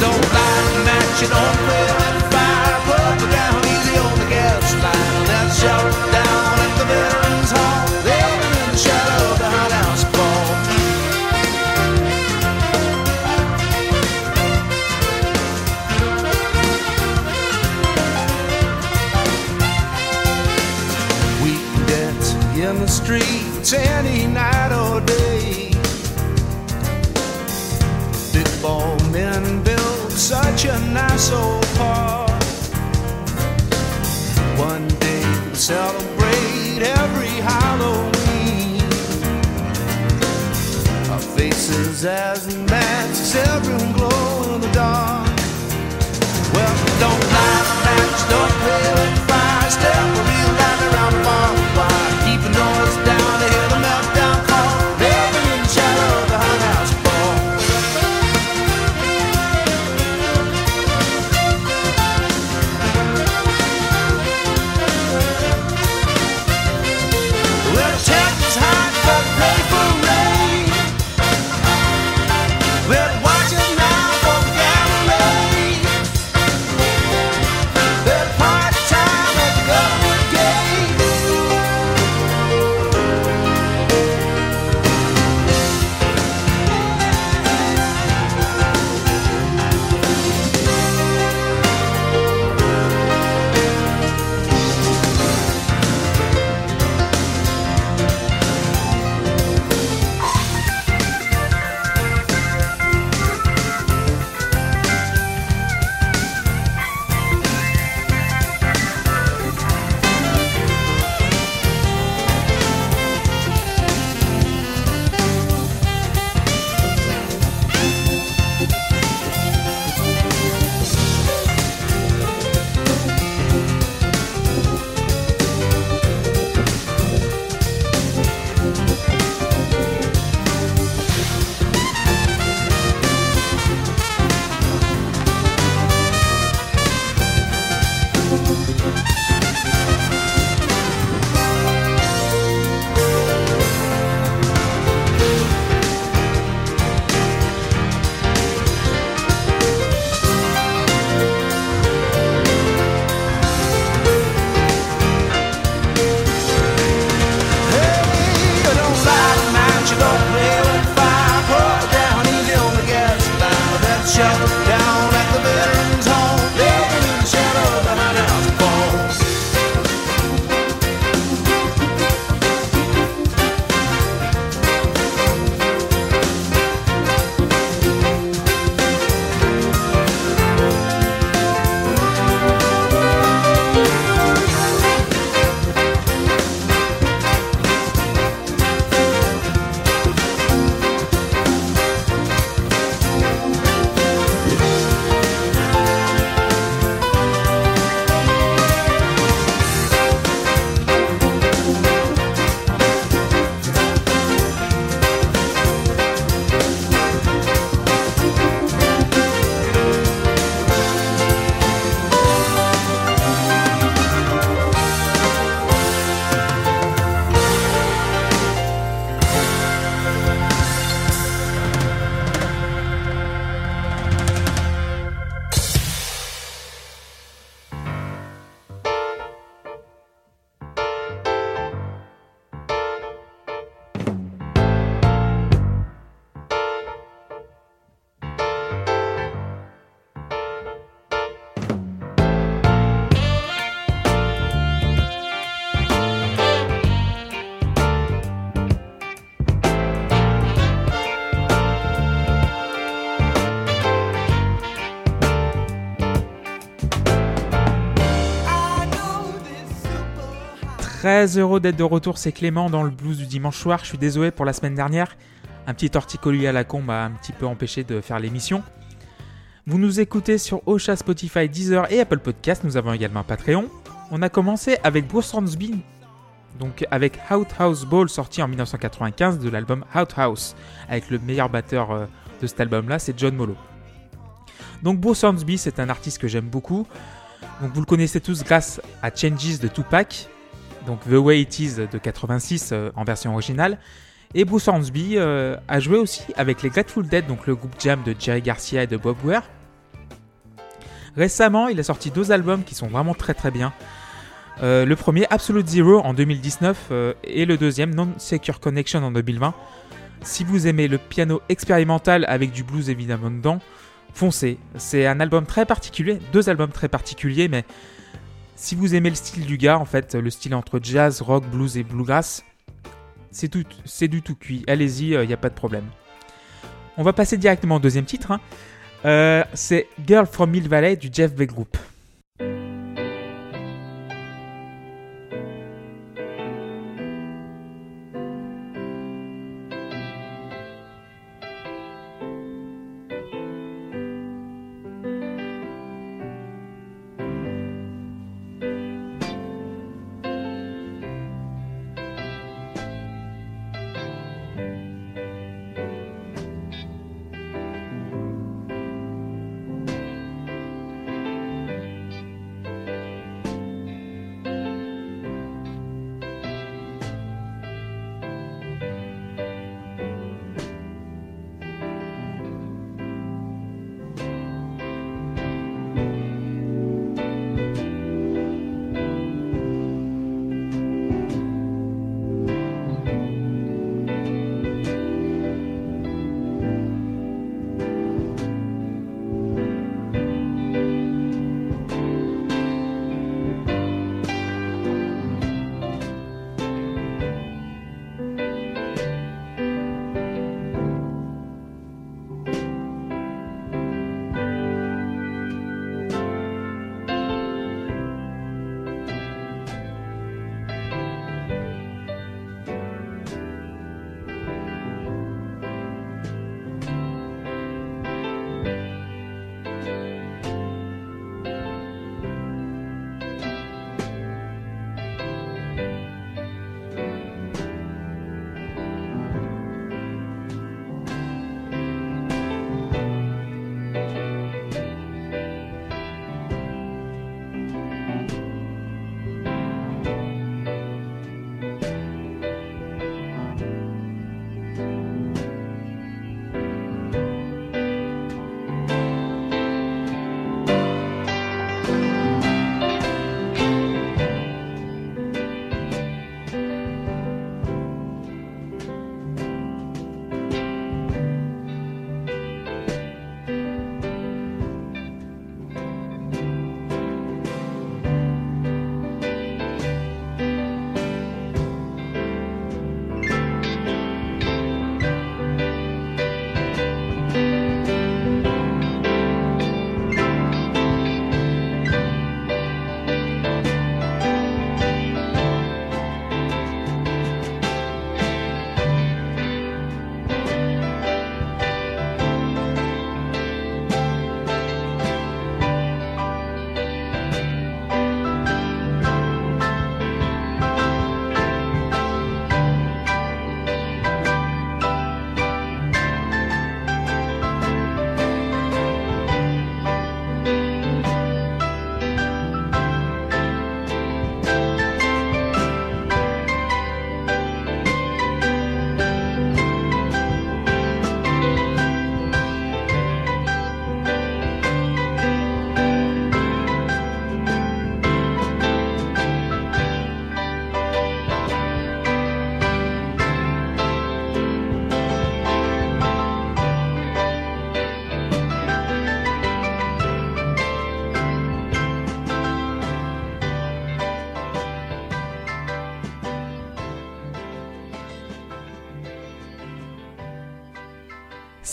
don't light a match, you don't such a nice old park. One day we'll celebrate every Halloween. Our faces as masks, everyone Très heureux d'être de retour, c'est Clément dans le blues du dimanche soir. Je suis désolé pour la semaine dernière. Un petit torticolis à la con m'a un petit peu empêché de faire l'émission. Vous nous écoutez sur Ocha, Spotify, Deezer et Apple Podcast. Nous avons également un Patreon. On a commencé avec Bruce Hornsby donc avec Outhouse Ball sorti en 1995 de l'album Outhouse, avec le meilleur batteur euh, de cet album-là, c'est John Molo. Donc Bruce Hornsby, c'est un artiste que j'aime beaucoup. Donc vous le connaissez tous grâce à Changes de Tupac, donc The Way It Is de 86 euh, en version originale. Et Bruce Hornsby euh, a joué aussi avec les Grateful Dead, donc le groupe Jam de Jerry Garcia et de Bob Weir. Récemment, il a sorti deux albums qui sont vraiment très très bien. Euh, le premier, Absolute Zero en 2019, et le deuxième, Non Secure Connection en 2020. Si vous aimez le piano expérimental avec du blues évidemment dedans, foncez. C'est un album très particulier, deux albums très particuliers, mais si vous aimez le style du gars, en fait, le style entre jazz, rock, blues et bluegrass, c'est tout, c'est du tout cuit. Allez-y, il euh, n'y a pas de problème. On va passer directement au deuxième titre. Hein. Euh, c'est Girl from Mill Valley du Jeff Beck Group.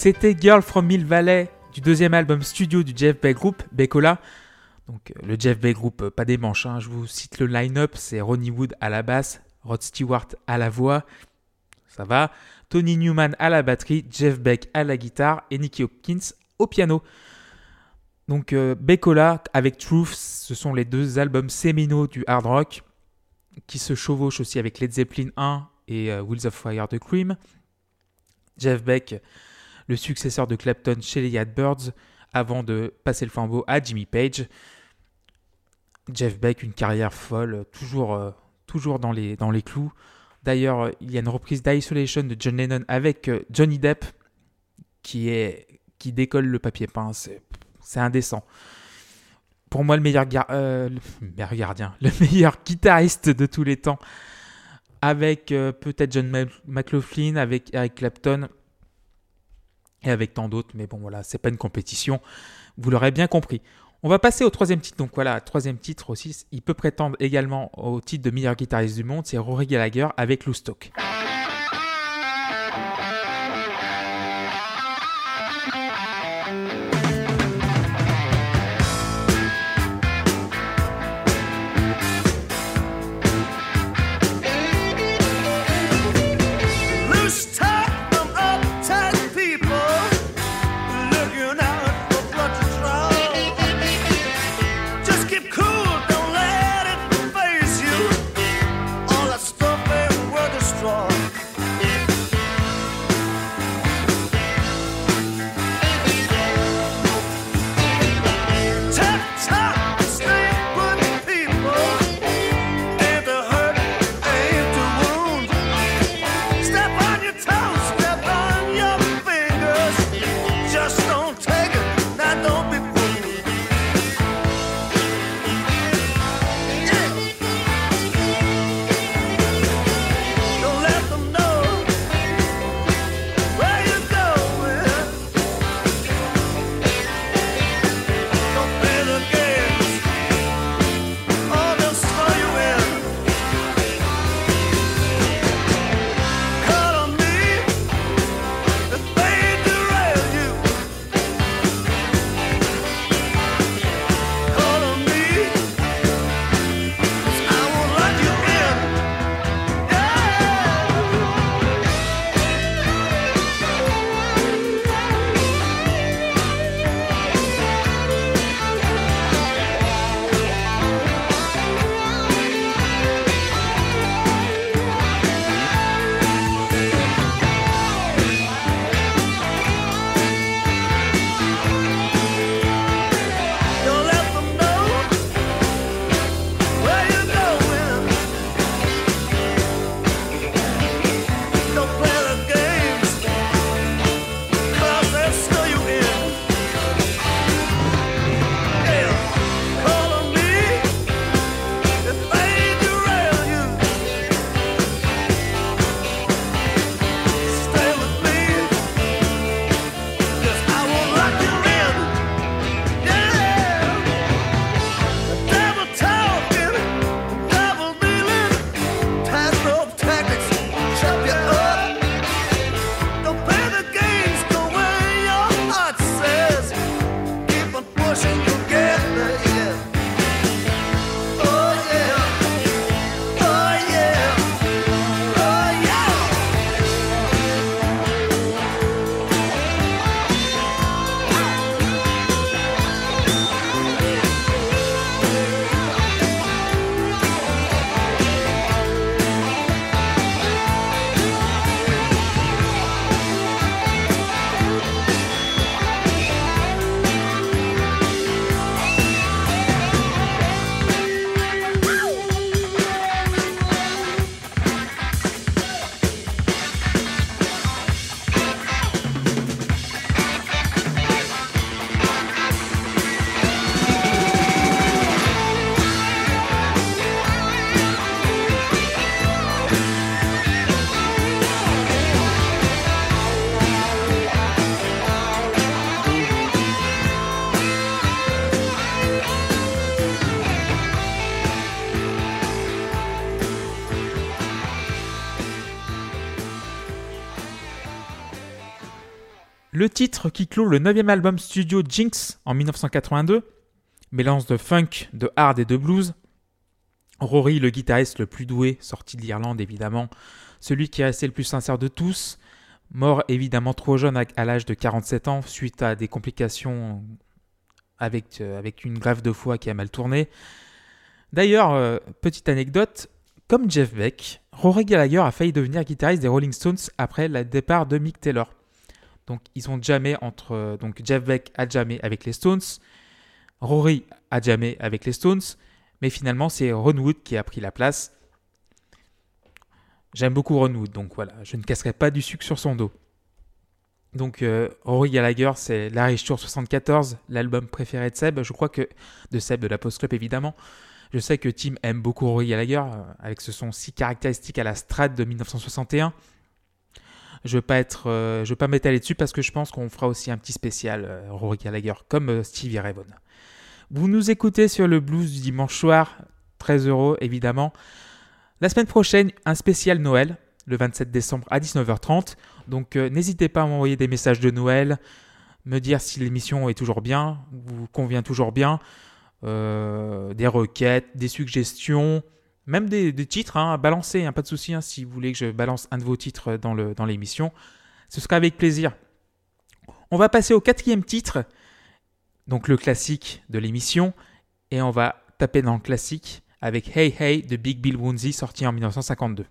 C'était Girl from Mill Valley du deuxième album studio du Jeff Beck Group, Beckola. Donc euh, le Jeff Beck Group, euh, pas des manches, hein. je vous cite le line-up, c'est Ronnie Wood à la basse, Rod Stewart à la voix, ça va, Tony Newman à la batterie, Jeff Beck à la guitare et Nicky Hopkins au piano. Donc euh, Beckola avec Truth, ce sont les deux albums séminaux du hard rock. qui se chevauche aussi avec Led Zeppelin 1 et euh, Wheels of Fire de Cream. Jeff Beck, le successeur de Clapton chez les Yardbirds, avant de passer le flambeau à Jimmy Page. Jeff Beck, une carrière folle, toujours, euh, dans, les, clous. D'ailleurs, il y a une reprise d'Isolation de John Lennon avec euh, Johnny Depp qui, décolle le papier peint. C'est indécent. Pour moi, le meilleur, euh, le meilleur gardien, le meilleur guitariste de tous les temps. Avec peut-être John McLaughlin, avec Eric Clapton et avec tant d'autres. Mais bon, voilà, c'est pas une compétition. Vous l'aurez bien compris. On va passer au troisième titre. Donc voilà, troisième titre aussi. Il peut prétendre également au titre de meilleur guitariste du monde. C'est Rory Gallagher avec Lou Stock. Titre qui clôt le 9 album studio Jinx en 1982, mélange de funk, de hard et de blues. Rory, le guitariste le plus doué, sorti de l'Irlande évidemment, celui qui est resté le plus sincère de tous, mort évidemment trop jeune à l'âge de 47 ans suite à des complications avec, euh, avec une grève de foie qui a mal tourné. D'ailleurs, euh, petite anecdote, Comme Jeff Beck, Rory Gallagher a failli devenir guitariste des Rolling Stones après le départ de Mick Taylor. Donc ils ont jamais entre donc Jeff Beck a jamais avec les Stones, Rory a jamais avec les Stones, mais finalement c'est Ron Wood qui a pris la place. J'aime beaucoup Ron Wood, donc voilà, je ne casserai pas du sucre sur son dos. Donc euh, Rory Gallagher, c'est l'Irish Tour 74, l'album préféré de Seb. Je crois que de Seb de la Post Club évidemment. Je sais que Tim aime beaucoup Rory Gallagher euh, avec ce son si caractéristique à la Strad de 1961. Je ne vais pas euh, je pas m'étaler dessus parce que je pense qu'on fera aussi un petit spécial Rory Gallagher comme Stevie Ray. Vous nous écoutez sur le blues du dimanche soir, très heureux évidemment. La semaine prochaine, un spécial Noël, le 27 décembre à 19h30. Donc euh, n'hésitez pas à m'envoyer des messages de Noël, me dire si l'émission est toujours bien, vous convient toujours bien, euh, des requêtes, des suggestions, même des, titres hein, à balancer, hein, pas de souci hein, si vous voulez que je balance un de vos titres dans l'émission. Ce sera avec plaisir. On va passer au quatrième titre, donc le classique de l'émission, et on va taper dans le classique avec Hey Hey de Big Bill Woonsey sorti en 1952.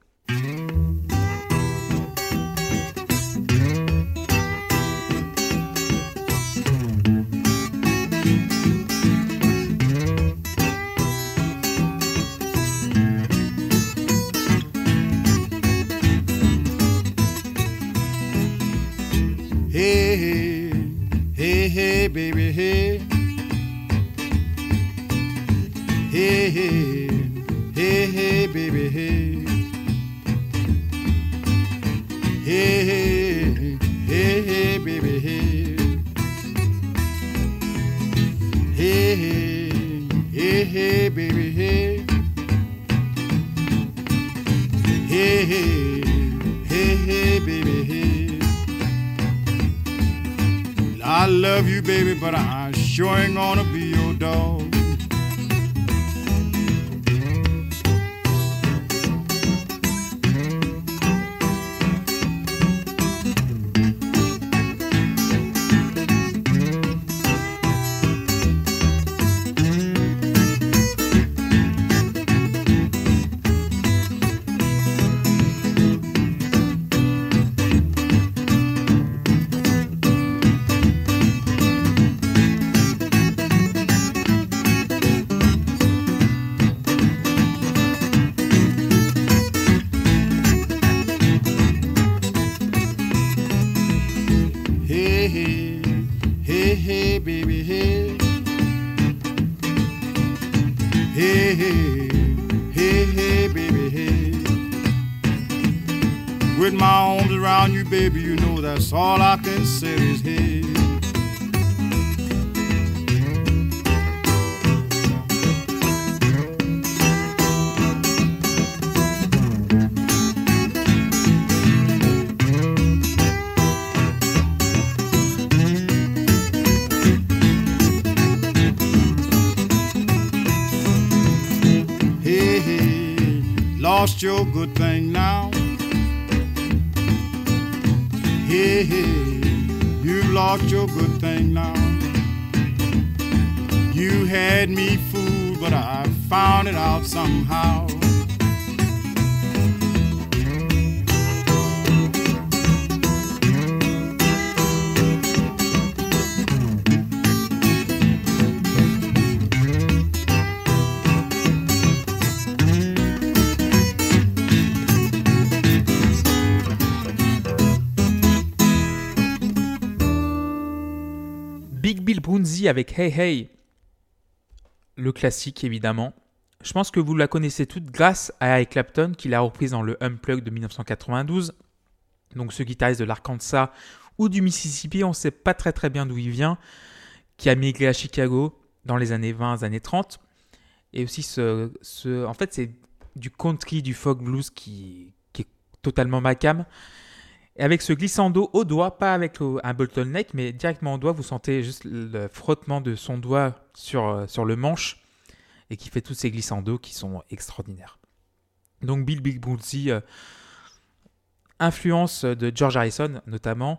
Love you, baby, but I sure ain't gonna be your dog. Hey, baby, hey. Hey, hey, hey, hey, baby, hey. With my arms around you, baby, you know that's all I can say is. Hey, lost your good thing now. Hey, hey, you've lost your good thing now. You had me fooled, but I found it out somehow. Avec Hey Hey, le classique évidemment. Je pense que vous la connaissez toutes grâce à Eric Clapton qui l'a reprise dans le Unplugged de 1992. Donc ce guitariste de l'Arkansas ou du Mississippi, on ne sait pas très très bien d'où il vient, qui a migré à Chicago dans les années 20, années 30. Et aussi ce, en fait c'est du country, du folk blues qui, est totalement ma cam. Et avec ce glissando au doigt, pas avec un bottleneck, mais directement au doigt, vous sentez juste le frottement de son doigt sur, euh, sur le manche et qui fait tous ces glissandos qui sont extraordinaires. Donc Bill Big Broonzy, euh, influence de George Harrison notamment.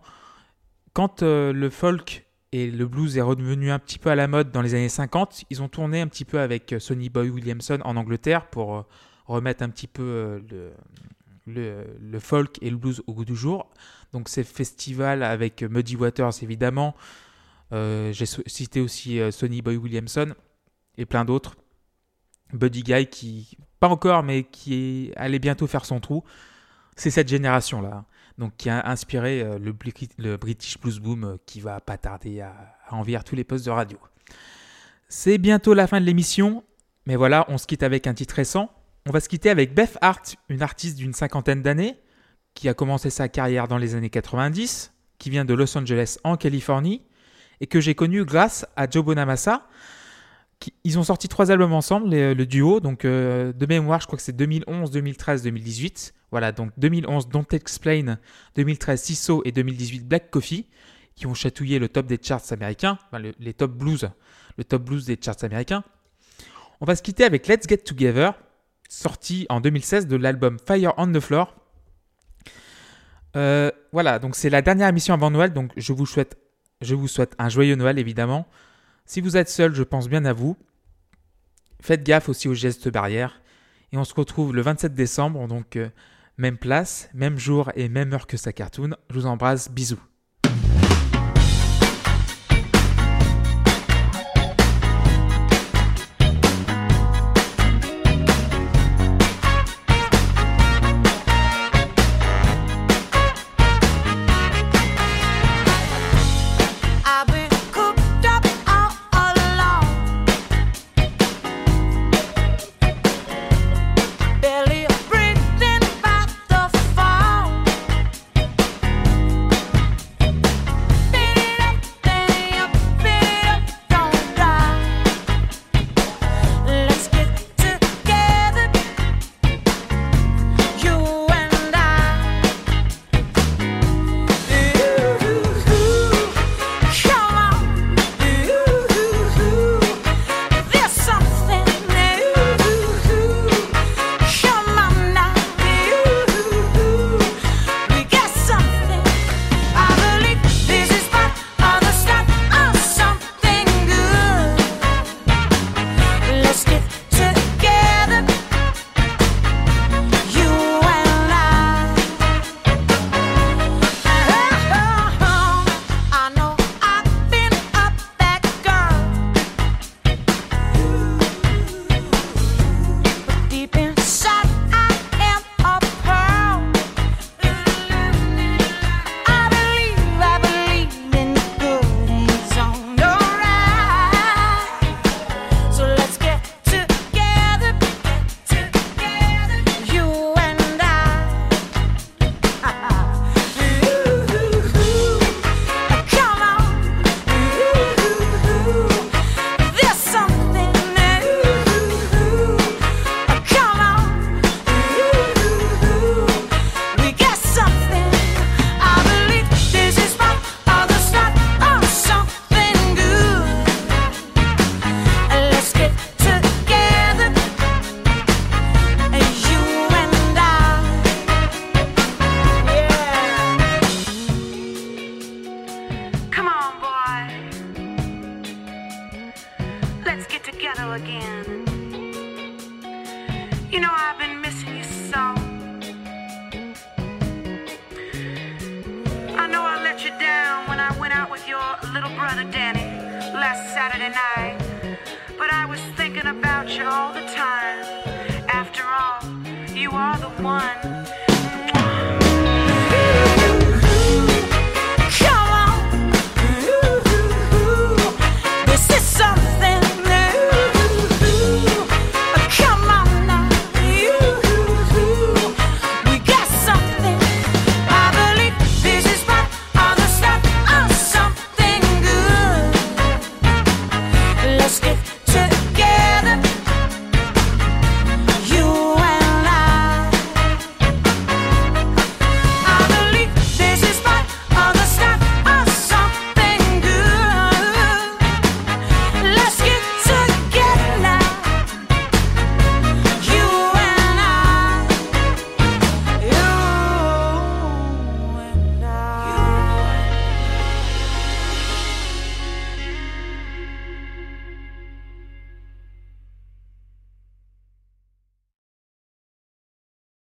Quand euh, le folk et le blues est redevenu un petit peu à la mode dans les années 50, ils ont tourné un petit peu avec euh, Sonny Boy Williamson en Angleterre pour remettre un petit peu le, le, folk et le blues au goût du jour. Donc c'est festival avec Muddy Waters évidemment. Euh, J'ai cité aussi euh, Sonny Boy Williamson et plein d'autres. Buddy Guy qui, pas encore, mais qui allait bientôt faire son trou. C'est cette génération-là. Donc qui a inspiré euh, le, Bri- le British Blues Boom qui va pas tarder à, à envahir tous les postes de radio. C'est bientôt la fin de l'émission, mais voilà, on se quitte avec un titre récent. On va se quitter avec Beth Hart, une artiste d'une cinquantaine d'années, qui a commencé sa carrière dans les années 90, qui vient de Los Angeles en Californie, et que j'ai connue grâce à Joe Bonamassa. Ils ont sorti trois albums ensemble, le duo, donc euh, de mémoire, je crois que c'est 2011, 2013, 2018. Voilà, donc 2011 Don't Explain, 2013 Siso et 2018 Black Coffee, qui ont chatouillé le top des charts américains, enfin, le- les top blues, le top blues des charts américains. On va se quitter avec Let's Get Together, sorti en 2016 de l'album Fire on the Floor. Euh, voilà, donc c'est la dernière émission avant Noël, donc je vous souhaite, je vous souhaite un joyeux Noël évidemment. Si vous êtes seul, je pense bien à vous. Faites gaffe aussi aux gestes barrières. Et on se retrouve le 27 décembre, donc euh, même place, même jour et même heure que sa cartoon. Je vous embrasse, bisous.